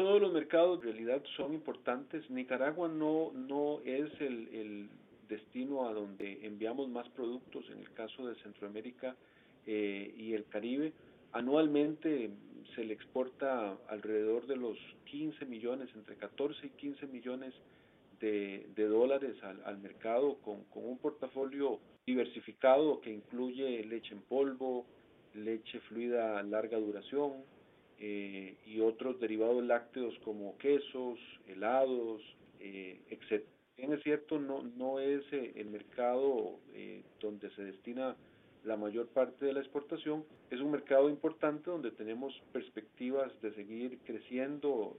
Todos los mercados en realidad son importantes. Nicaragua no, no es el, el destino a donde enviamos más productos, en el caso de Centroamérica eh, y el Caribe. Anualmente se le exporta alrededor de los 15 millones, entre 14 y 15 millones de, de dólares al, al mercado con, con, un portafolio diversificado que incluye leche en polvo, leche fluida larga duración eh, y otros derivados lácteos como quesos, helados, eh, etc. Bien es cierto, no, no es eh, el mercado eh, donde se destina la mayor parte de la exportación. Es un mercado importante donde tenemos perspectivas de seguir creciendo